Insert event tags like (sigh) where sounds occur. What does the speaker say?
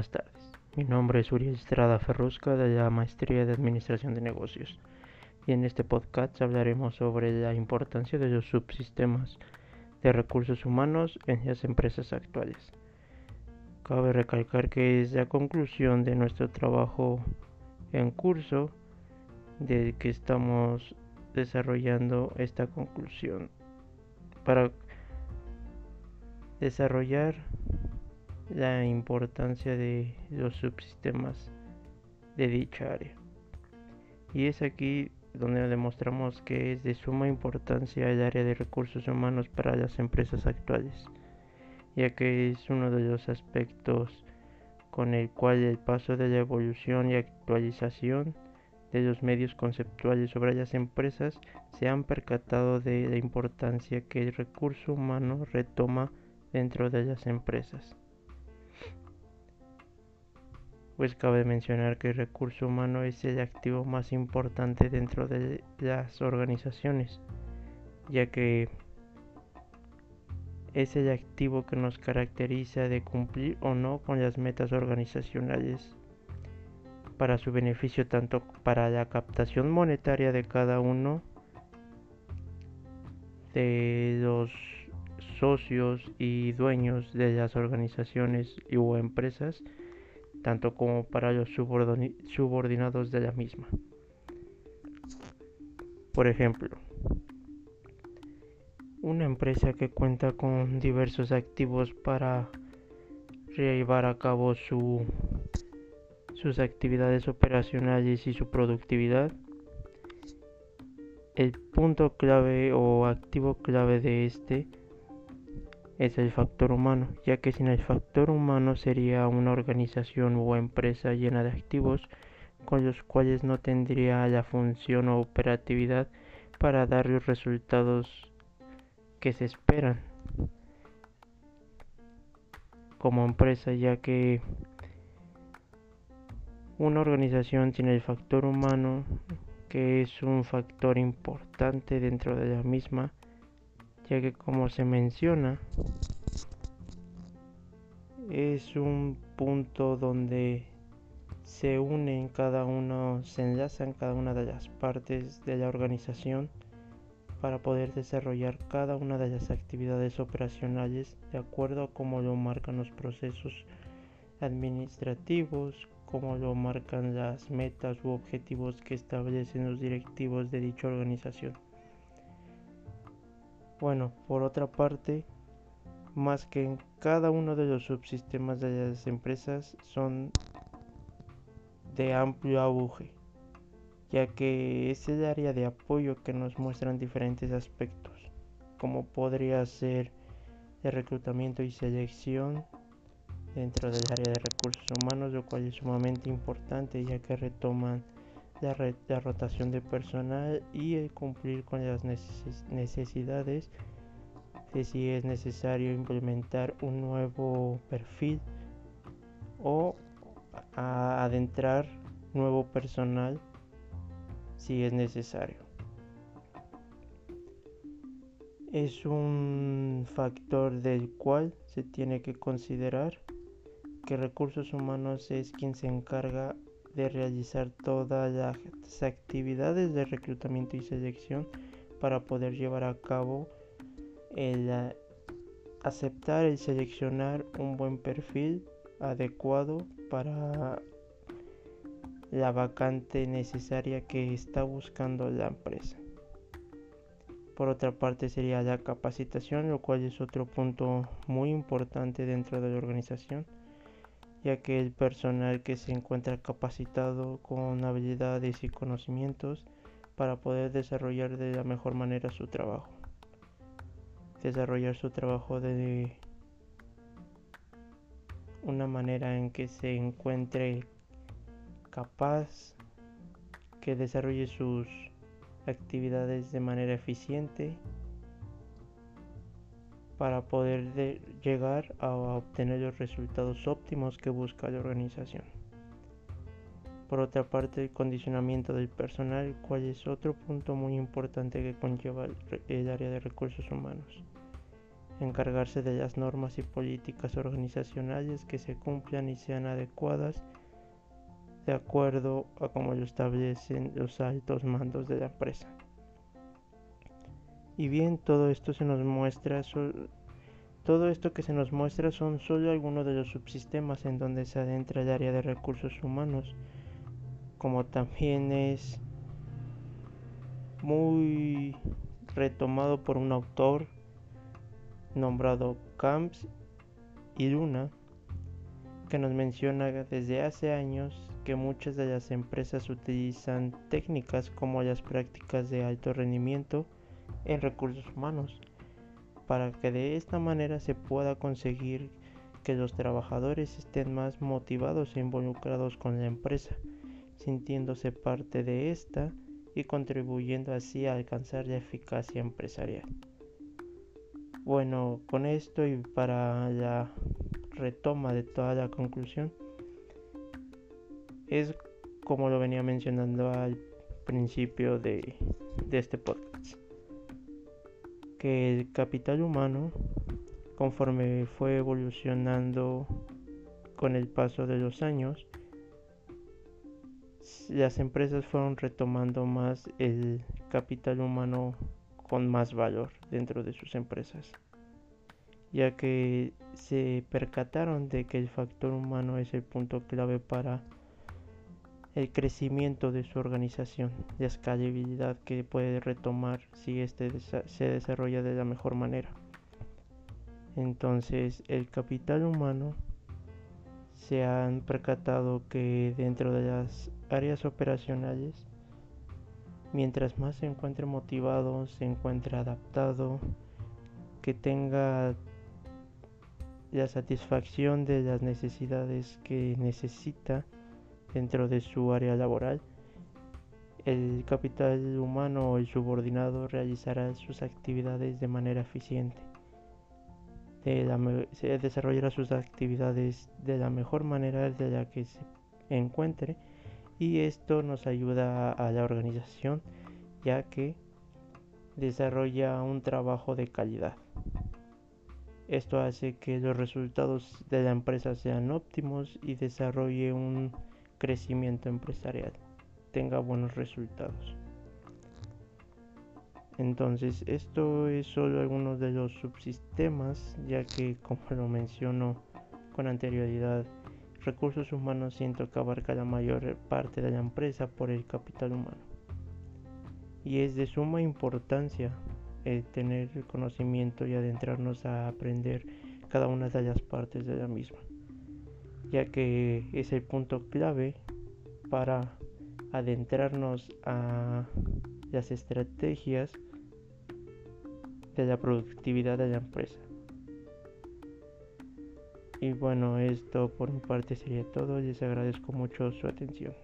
Buenas tardes. Mi nombre es Uriel Estrada Ferrusca de la Maestría de Administración de Negocios y en este podcast hablaremos sobre la importancia de los subsistemas de recursos humanos en las empresas actuales. Cabe recalcar que es la conclusión de nuestro trabajo en curso de que estamos desarrollando esta conclusión para desarrollar la importancia de los subsistemas de dicha área. Y es aquí donde demostramos que es de suma importancia el área de recursos humanos para las empresas actuales, ya que es uno de los aspectos con el cual el paso de la evolución y actualización de los medios conceptuales sobre las empresas se han percatado de la importancia que el recurso humano retoma dentro de las empresas pues cabe mencionar que el recurso humano es el activo más importante dentro de las organizaciones, ya que es el activo que nos caracteriza de cumplir o no con las metas organizacionales para su beneficio tanto para la captación monetaria de cada uno de los socios y dueños de las organizaciones y o empresas tanto como para los subordinados de la misma. Por ejemplo, una empresa que cuenta con diversos activos para llevar a cabo su, sus actividades operacionales y su productividad. El punto clave o activo clave de este es el factor humano, ya que sin el factor humano sería una organización o empresa llena de activos con los cuales no tendría la función o operatividad para dar los resultados que se esperan como empresa, ya que una organización sin el factor humano, que es un factor importante dentro de la misma, ya que como se menciona es un punto donde se unen cada uno, se enlazan cada una de las partes de la organización para poder desarrollar cada una de las actividades operacionales de acuerdo a cómo lo marcan los procesos administrativos, como lo marcan las metas u objetivos que establecen los directivos de dicha organización. Bueno, por otra parte, más que en cada uno de los subsistemas de las empresas son de amplio auge, ya que es el área de apoyo que nos muestran diferentes aspectos, como podría ser el reclutamiento y selección dentro del área de recursos humanos, lo cual es sumamente importante ya que retoman la, rotación de personal y el cumplir con las necesidades de si es necesario implementar un nuevo perfil o adentrar nuevo personal si es necesario. Es un factor del cual se tiene que considerar que recursos humanos es quien se encarga de realizar todas las actividades de reclutamiento y selección para poder llevar a cabo el eh, aceptar y seleccionar un buen perfil adecuado para la vacante necesaria que está buscando la empresa. Por otra parte sería la capacitación, lo cual es otro punto muy importante dentro de la organización ya que el personal que se encuentra capacitado con habilidades y conocimientos para poder desarrollar de la mejor manera su trabajo. Desarrollar su trabajo de una manera en que se encuentre capaz, que desarrolle sus actividades de manera eficiente para poder llegar a obtener los resultados óptimos que busca la organización. Por otra parte, el condicionamiento del personal, cual es otro punto muy importante que conlleva el área de recursos humanos. encargarse de las normas y políticas organizacionales que se cumplan y sean adecuadas de acuerdo a como lo establecen los altos mandos de la empresa. Y bien, todo esto se nos muestra, todo esto que se nos muestra son solo algunos de los subsistemas en donde se adentra el área de recursos humanos, como también es muy retomado por un autor nombrado Camps y Luna, que nos menciona desde hace años que muchas de las empresas utilizan técnicas como las prácticas de alto rendimiento en recursos humanos, para que de esta manera se pueda conseguir que los trabajadores estén más motivados e involucrados con la empresa, sintiéndose parte de esta y contribuyendo así a alcanzar la eficacia empresarial. Bueno, con esto y para la retoma de toda la conclusión, es como lo venía mencionando al principio de, este podcast, que el capital humano, conforme fue evolucionando con el paso de los años, las empresas fueron retomando más el capital humano con más valor dentro de sus empresas, ya que se percataron de que el factor humano es el punto clave para el crecimiento de su organización, la escalabilidad que puede retomar si éste se desarrolla de la mejor manera. Entonces, el capital humano se han percatado que dentro de las áreas operacionales, mientras más se encuentre motivado, se encuentre adaptado, que tenga la satisfacción de las necesidades que necesita dentro de su área laboral, el capital humano o el subordinado realizará sus actividades de manera eficiente se desarrollará sus actividades de la mejor manera de la que se encuentre y esto nos ayuda a la organización ya que desarrolla un trabajo de calidad. Esto hace que los resultados de la empresa sean óptimos y desarrolle un crecimiento empresarial, tenga buenos resultados. Entonces, esto es solo algunos de los subsistemas, ya que (laughs) como lo menciono con anterioridad, recursos humanos siento que abarca la mayor parte de la empresa por el capital humano. Y es de suma importancia eh, tener el conocimiento y adentrarnos a aprender cada una de las partes de la misma, ya que es el punto clave para adentrarnos a las estrategias de la productividad de la empresa. Y bueno, esto por mi parte sería todo. Les agradezco mucho su atención.